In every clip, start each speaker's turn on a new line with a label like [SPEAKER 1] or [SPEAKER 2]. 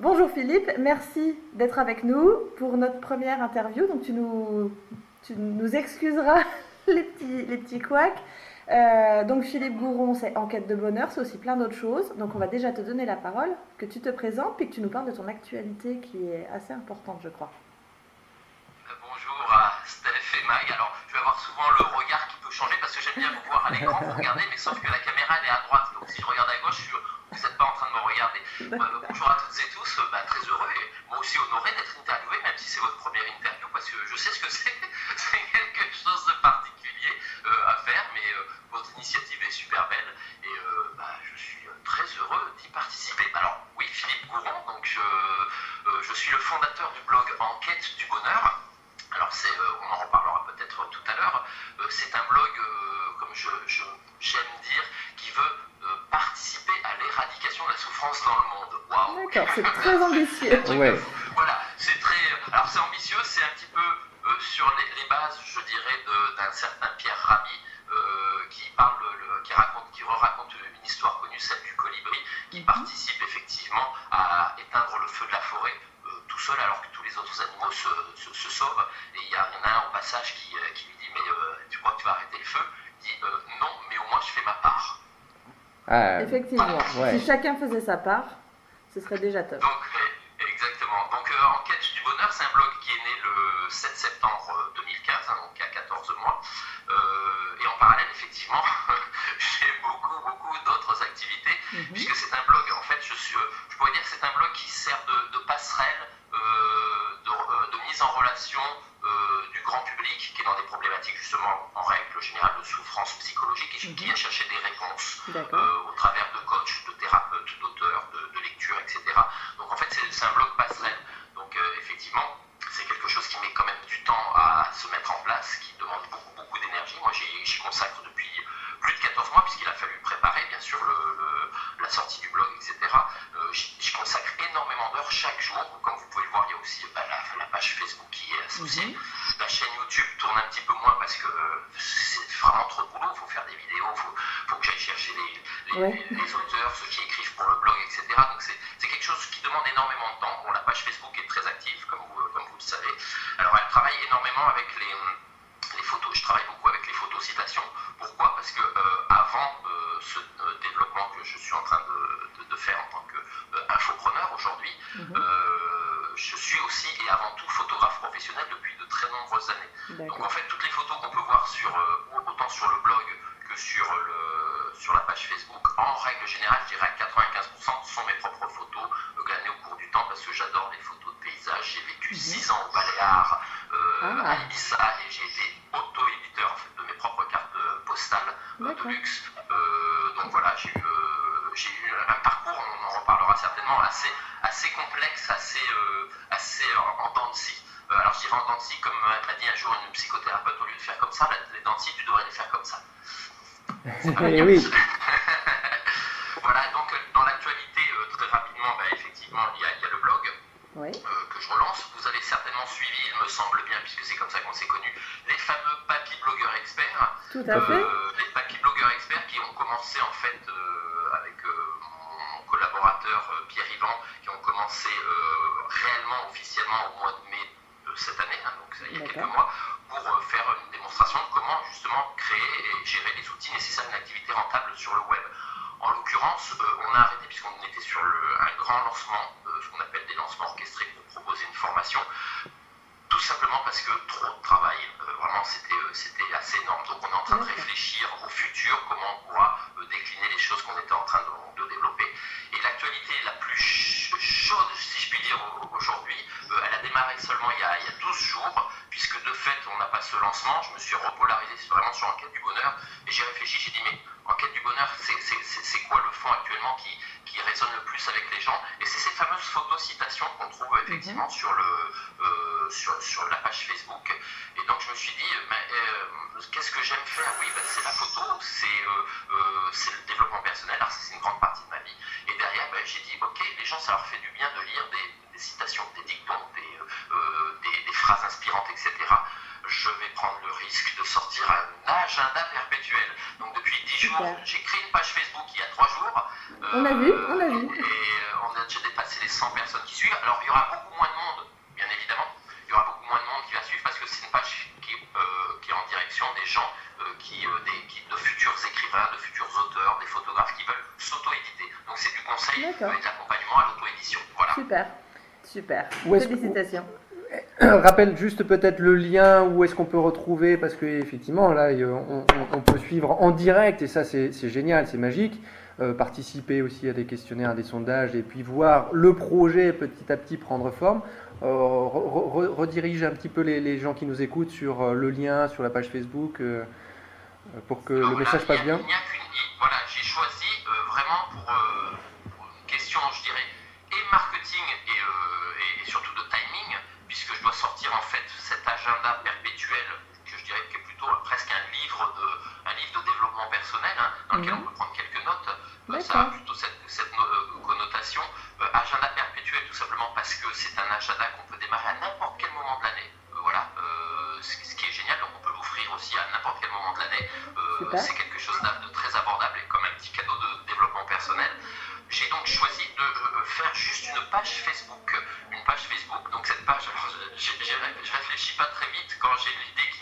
[SPEAKER 1] Bonjour Philippe, merci d'être avec nous pour notre première interview. Donc tu nous, tu nous excuseras les petits, les petits couacs. Euh, donc Philippe Gouron, c'est Enquête de bonheur, c'est aussi plein d'autres choses. Donc on va déjà te donner la parole, que tu te présentes, puis que tu nous parles de ton actualité qui est assez importante, je crois.
[SPEAKER 2] Euh, bonjour à Steph et Mag. Alors je vais avoir souvent le regard qui peut changer parce que j'aime bien vous voir à l'écran, vous regardez, mais sauf que la caméra elle est à droite. Donc si je regarde à gauche, je suis vous n'êtes pas en train de me regarder. Euh, bonjour à toutes et tous, très heureux et moi aussi honoré d'être interviewé, même si c'est votre première interview, parce que je sais ce que c'est. c'est quelque chose de particulier euh, c'est
[SPEAKER 1] très ambitieux.
[SPEAKER 2] Voilà, c'est très. Alors c'est ambitieux, c'est un petit peu euh, sur les, bases, je dirais, d'un certain Pierre Rabhi euh, qui parle, le, qui raconte, qui raconte une histoire connue, celle du colibri, qui mhm. participe effectivement à éteindre le feu de la forêt euh, tout seul, alors que tous les autres animaux se, se, sauvent. Et il y, en a un au passage qui, qui lui dit mais tu crois que tu vas arrêter le feu? Il dit non, mais au moins je fais ma part.
[SPEAKER 1] Ah, Effectivement. Si chacun faisait sa part, ce serait déjà top.
[SPEAKER 2] Qui mhm. a cherché des réponses euh, au travers de coachs, de thérapeutes, d'auteurs, de, lectures, etc. Donc en fait c'est un blog passerelle. Donc euh, effectivement c'est quelque chose qui met quand même du temps à se mettre en place, qui demande beaucoup beaucoup d'énergie. Moi j'y consacre depuis plus de 14 mois puisqu'il a fallu préparer bien sûr la sortie du blog, etc. Euh, j'y consacre énormément d'heures chaque jour. Comme vous pouvez le voir, il y a aussi bah, la, page Facebook qui est associée. Mhm. Énormément avec les les photos, je travaille beaucoup avec les photos citations. Pourquoi Parce que euh, avant euh, ce euh, développement que je suis en train de, faire en tant qu'infopreneur aujourd'hui, mhm. je suis aussi et avant tout photographe professionnel depuis de très nombreuses années. Donc en fait, toutes les photos qu'on peut voir sur, autant sur le blog que sur, le, sur la page Facebook, en règle générale, je dirais à 95% sont mes propres photos glanées au cours du temps parce que j'adore les photos de paysages. J'ai vécu 6 mhm. ans au Baléares, ah. à Ibiza et j'ai été auto-éditeur de mes propres cartes postales euh, de luxe. Euh, donc voilà, j'ai eu, euh, eu, un parcours, on en reparlera certainement, assez, assez complexe, assez, assez en, dents de scie. alors je dirais en dents de scie, comme m'a dit un jour une psychothérapeute, au lieu de faire comme ça, les dents de scie, tu devrais les faire comme ça.
[SPEAKER 1] Eh oui.
[SPEAKER 2] voilà, donc dans l'actualité, très rapidement, bah, effectivement, il y, a, il y, a, le blog. que je relance. Vous avez certainement suivi, il me semble bien, puisque c'est comme ça qu'on s'est connus, les fameux papy blogueurs experts.
[SPEAKER 1] Tout à fait.
[SPEAKER 2] Collaborateur Pierre Yvan, qui ont commencé réellement, officiellement au mois de mai de cette année, hein, donc il y a quelques mois, pour faire une démonstration de comment justement créer et gérer les outils nécessaires à une activité rentable sur le web. En l'occurrence, on a arrêté puisqu'on était sur un grand lancement, ce qu'on appelle des lancements orchestrés pour proposer une formation tout simplement parce que trop de travail. Euh, vraiment, euh, c'était assez énorme. Donc, on est en train de réfléchir au futur, comment on pourra euh, décliner les choses qu'on était en train de, développer. Et l'actualité la plus chaude, si je puis dire, aujourd'hui, elle a démarré seulement il y a, il y a 12 jours, puisque de fait, on n'a pas ce lancement. Je me suis repolarisé vraiment sur Enquête du bonheur et j'ai réfléchi, j'ai dit, mais Enquête du bonheur, c'est quoi le fond actuellement qui, qui résonne le plus avec les gens? Et c'est ces fameuses photos citations qu'on trouve effectivement mhm. sur le sur, sur, la
[SPEAKER 1] Super, super. Félicitations.
[SPEAKER 3] Rappelle juste peut-être le lien où est-ce qu'on peut retrouver, parce qu'effectivement, là, on, peut suivre en direct, et ça, c'est génial, c'est magique. Euh, participer aussi à des questionnaires, à des sondages, et puis voir le projet petit à petit prendre forme. Euh, redirige un petit peu les, gens qui nous écoutent sur euh, le lien, sur la page Facebook, pour que le message passe bien.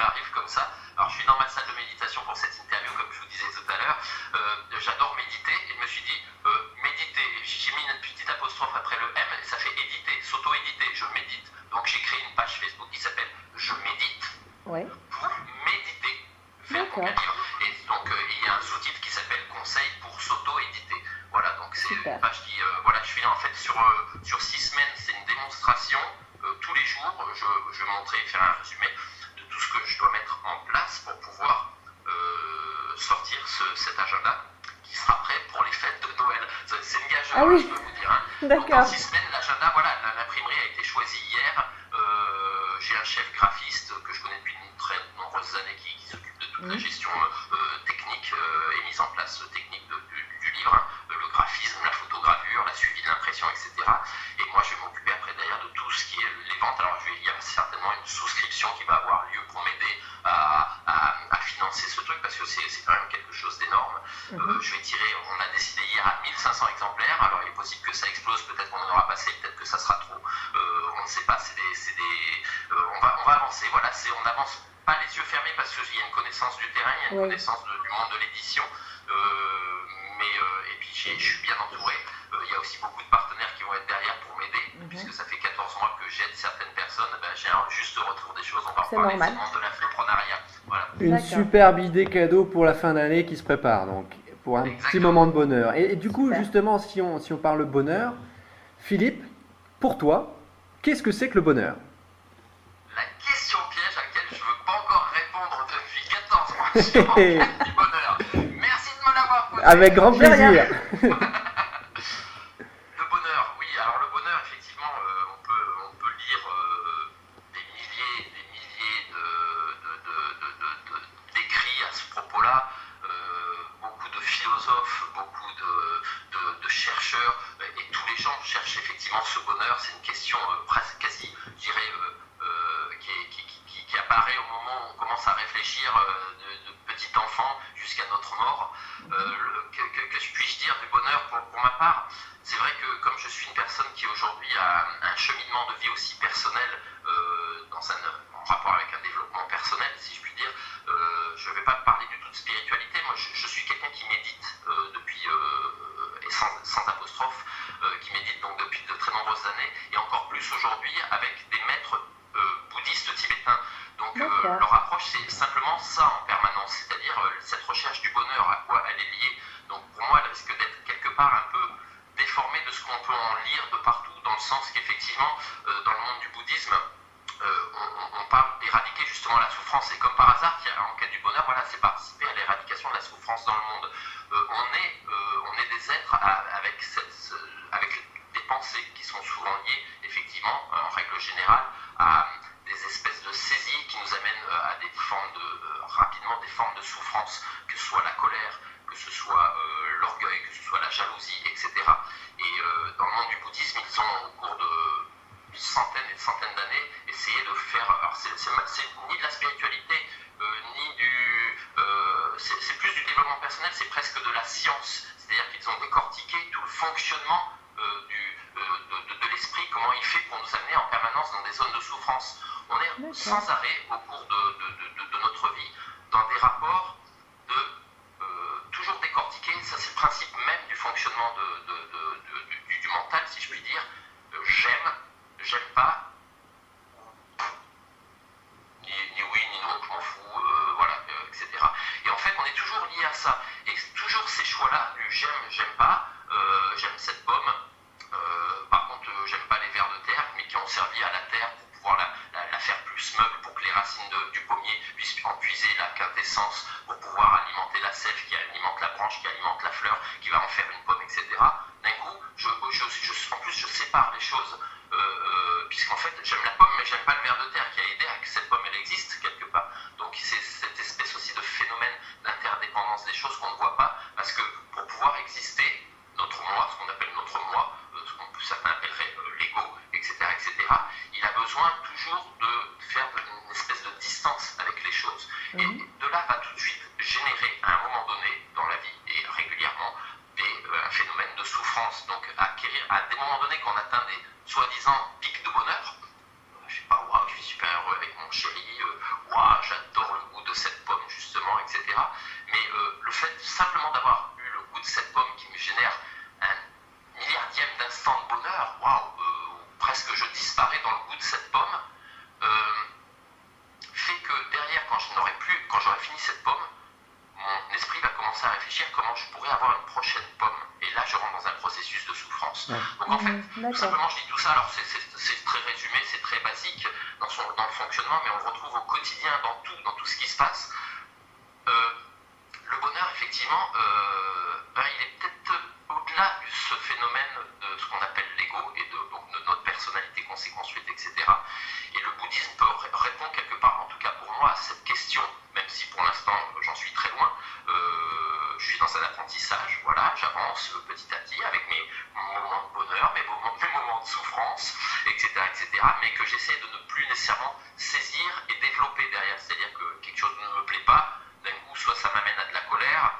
[SPEAKER 2] m'arrive comme ça. Alors, je suis dans ma salle de méditation pour cette interview, comme je vous disais tout à l'heure. Euh, j'adore méditer
[SPEAKER 1] D'accord.
[SPEAKER 2] Semaines, l'agenda, voilà, l'imprimerie a été choisie hier. Euh, j'ai un chef graphique connaissance du terrain, il y a une connaissance du monde de l'édition. Euh, mais, euh, et puis je suis bien entouré. Euh, il y a aussi beaucoup de partenaires qui vont être derrière pour m'aider, puisque ça fait 14 mois que j'aide certaines personnes. Ben, J'ai un juste retour des choses. On va parler normal. de l'infoprenariat.
[SPEAKER 3] Une superbe idée cadeau pour la fin d'année qui se prépare. Donc pour un petit moment de bonheur. Et, du coup, justement, si on, si on parle bonheur, Philippe, pour toi, qu'est-ce que c'est que le bonheur?
[SPEAKER 2] Merci de me l'avoir posé.
[SPEAKER 3] Avec grand plaisir.
[SPEAKER 2] le bonheur, oui. Alors le bonheur, effectivement, euh, on, peut, lire... Euh, spiritualité, moi je, suis quelqu'un qui médite euh, depuis, euh, et sans, sans apostrophe, euh, qui médite donc depuis de très nombreuses années, et encore plus aujourd'hui fait, j'aime la pomme, mais j'aime pas le ver de terre qui a aidé à que cette pomme elle existe quelque part. Donc c'est cette espèce aussi de phénomène d'interdépendance des choses qu'on ne voit pas, parce que pour pouvoir exister, notre moi, ce qu'on appelle notre moi, euh, ce qu'on certains appelleraient l'ego, etc., etc., il a besoin toujours de faire une espèce de distance avec les choses. Et de là va tout de suite générer à un moment donné dans la vie et régulièrement des, euh, un phénomène de souffrance. Donc acquérir à des moments donnés qu'on atteint des soi-disant pics de bonheur. Je sais pas, waouh, je suis super heureux avec mon chéri, euh, waouh, j'adore le goût de cette pomme justement, etc. Mais euh, le fait simplement d'avoir eu le goût de cette pomme qui me génère un milliardième d'instant de bonheur, waouh, presque je disparais dans le goût de cette pomme, fait que derrière, quand je n'aurai plus, quand j'aurai fini cette pomme, mon esprit va commencer à réfléchir comment je pourrais avoir une prochaine pomme. Et là, je rentre dans un processus de souffrance. Donc en fait, tout simplement, je dis tout ça, alors c'est très résumé, c'est très basique dans, son, dans le fonctionnement, mais on le retrouve au quotidien, dans tout, dans tout ce qui se passe. Euh, ben, il est peut-être au-delà de ce phénomène de ce qu'on appelle l'ego et de, donc, de notre personnalité qu'on s'est construite, etc. Et le bouddhisme peut répondre quelque part, en tout cas pour moi, à cette question, même si pour l'instant j'en suis très loin. Euh, je suis dans un apprentissage, voilà, j'avance petit à petit avec mes moments de bonheur, mes moments, mes moments de souffrance, etc., etc., mais que j'essaie de ne plus nécessairement saisir et développer derrière. C'est-à-dire que quelque chose ne me plaît pas, d'un coup, soit ça m'amène à de la colère,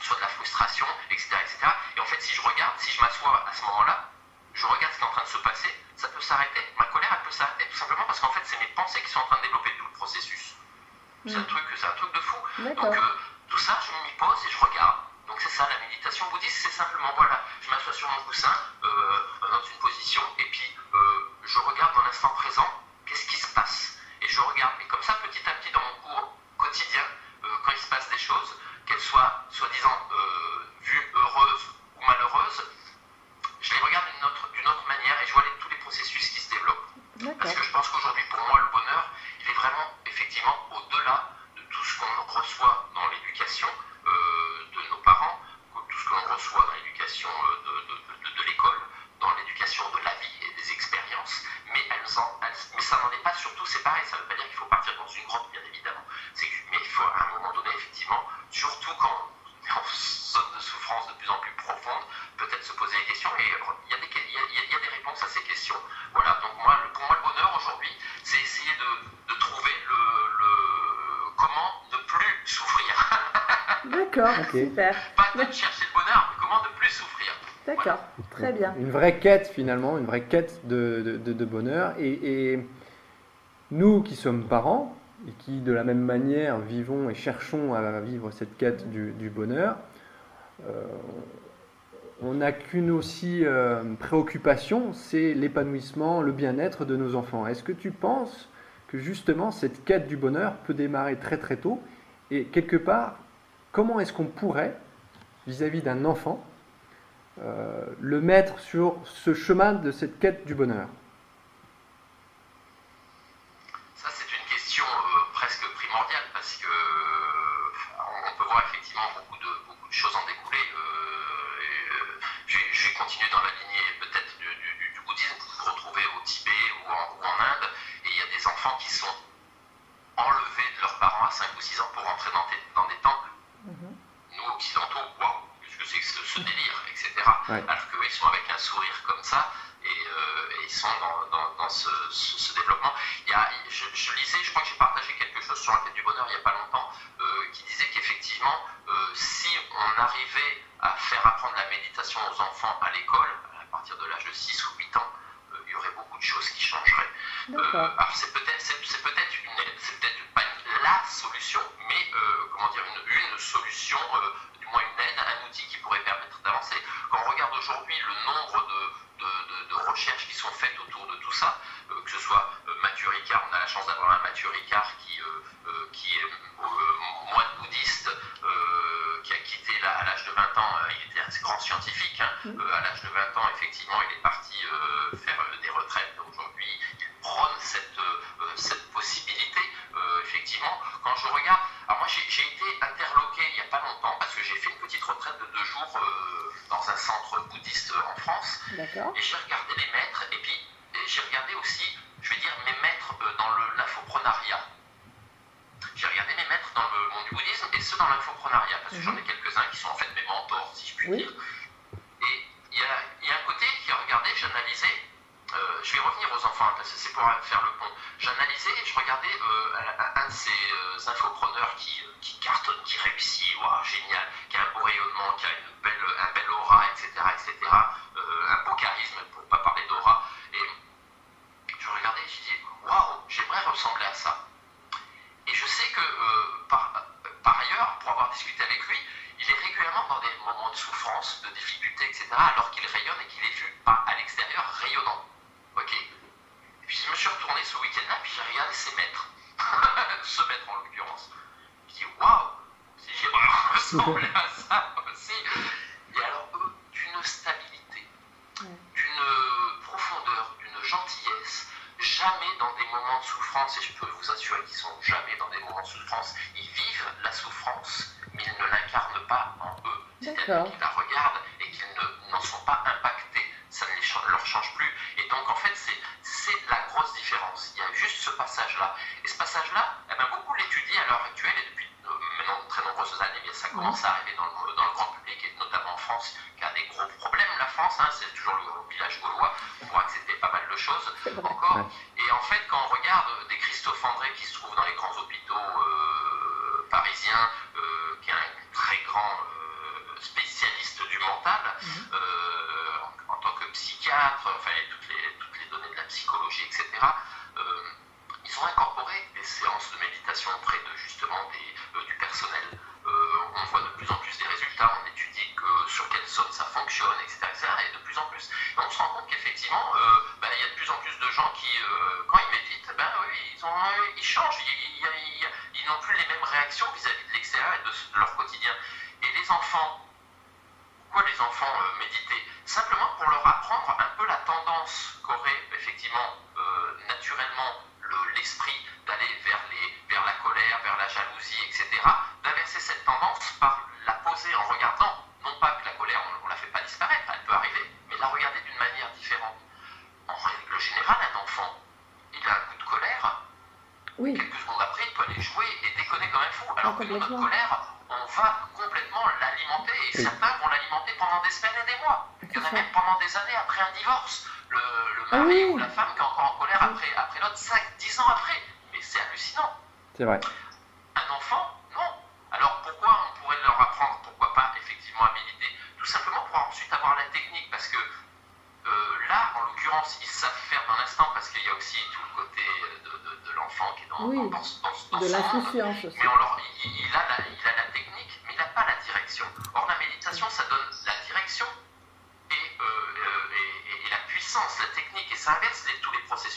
[SPEAKER 2] soit de la frustration, etc., etc. Et en fait, si je regarde, si je m'assois à ce moment-là, je regarde ce qui est en train de se passer, ça peut s'arrêter. Ma colère, elle peut s'arrêter tout simplement parce qu'en fait, c'est mes pensées qui sont en train de développer tout le processus. C'est un, mm. truc, un truc de fou. Donc, euh, tout ça, je m'y pose et je regarde. Donc, c'est ça, la méditation bouddhiste, c'est simplement, voilà, je m'assois sur mon coussin, euh, dans une position, et puis euh, je regarde dans l'instant présent, qu'est-ce qui se passe? Et je regarde, et comme ça, petit à petit, dans mon cours quotidien, quand il se passe des choses, qu'elles soient soi-disant vues heureuses ou malheureuses, je les regarde d'une autre, autre, manière et je vois tous les processus qui se développent. Parce que je pense qu'aujourd'hui, pour moi, le bonheur, il est vraiment, effectivement, au-delà de tout ce qu'on reçoit dans l'éducation euh, de nos parents, tout ce que l'on reçoit dans l'éducation euh, de, de, l'école, dans l'éducation de la vie et des expériences. Mais, elles en, mais ça n'en est pas surtout, c'est pareil, ça ne veut pas dire qu'il faut partir dans une grotte, bien évidemment. mais il faut, à un moment donné, effectivement, surtout quand on est en zone de souffrance de plus en plus profonde, peut-être se poser des questions et il y, a des, il, y a, des réponses à ces questions. Voilà, donc moi, pour moi, le bonheur aujourd'hui, c'est essayer de, trouver le, comment ne plus souffrir.
[SPEAKER 1] D'accord, super.
[SPEAKER 2] Pas de chercher le bonheur, mais comment ne plus souffrir.
[SPEAKER 1] D'accord, très bien.
[SPEAKER 3] Une vraie quête finalement, une vraie quête de, de, bonheur. Et, et, nous qui sommes parents, et qui de la même manière vivons et cherchons à vivre cette quête du, bonheur, euh, on n'a qu'une aussi euh, préoccupation, c'est l'épanouissement, le bien-être de nos enfants. Est-ce que tu penses que justement cette quête du bonheur peut démarrer très très tôt? Et quelque part, comment est-ce qu'on pourrait, vis-à-vis d'un enfant, euh, le mettre sur ce chemin de cette quête du bonheur?
[SPEAKER 2] 5 ou 6 ans pour rentrer dans des, temples. Mhm. Nous, occidentaux, waouh, qu'est-ce que c'est que ce, délire, etc. Ouais. Alors qu'eux, ils sont avec un sourire comme ça et, euh, ils sont dans, ce, développement. Il y je, lisais, je crois que j'ai partagé quelque chose sur la quête du bonheur il n'y a pas longtemps, euh, qui disait qu'effectivement, euh, si on arrivait à faire apprendre la méditation aux enfants à l'école, à partir de l'âge de 6 ou 8 ans, il y aurait beaucoup de choses qui changeraient. alors c'est peut-être peut dans l'infoprenariat, parce que j'en ai mhm. quelques-uns qui sont en fait mes mentors, si je puis dire. Et il y, y a, un côté qui a regardé, j'analysais, euh, je vais revenir aux enfants, parce que c'est pour faire le pont. J'analysais, je regardais euh, un de ces euh, infopreneurs qui, qui, cartonne, qui réussit, wow, génial, qui a un beau rayonnement, qui a une belle, un bel aura, etc., etc., un beau charisme, pour ne pas parler d'aura. Et je regardais, et je disais, waouh, j'aimerais ressembler à ça. de difficultés, etc., alors qu'il rayonne et qu'il est vu à, à l'extérieur rayonnant. Ok et Puis je me suis retourné ce week-end-là, puis j'ai regardé ses maîtres, ce maître en l'occurrence. Je me suis dit waouh, c'est Gérard commence à arriver dans le, dans le, grand public, et notamment en France, qui a des gros problèmes, la France, hein, c'est toujours Euh, quand ils méditent, ben, oui, ils, ont, ils changent, ils, n'ont plus les mêmes réactions vis-à-vis de l'extérieur et de leur quotidien. Et les enfants
[SPEAKER 1] complètement
[SPEAKER 2] l'alimenter et certains vont l'alimenter pendant des semaines et des mois. Il y en a même pendant des années après un divorce. Le, le
[SPEAKER 1] ah
[SPEAKER 2] mari ou la femme qui est encore en colère après, après l'autre 5-10 ans après. Mais c'est hallucinant.
[SPEAKER 3] C'est vrai.
[SPEAKER 2] Un enfant, non. Alors pourquoi on pourrait leur apprendre, pourquoi pas effectivement à militer Tout simplement pour ensuite avoir la technique parce que euh, là, en l'occurrence, ils savent faire dans l'instant parce qu'il y a aussi tout le côté euh, de, de, l'enfant qui est dans,
[SPEAKER 1] oui,
[SPEAKER 2] dans, dans, dans
[SPEAKER 1] de
[SPEAKER 2] son monde. Mais on leur, il, il a la, puissance, la technique et ça inverse tous les processus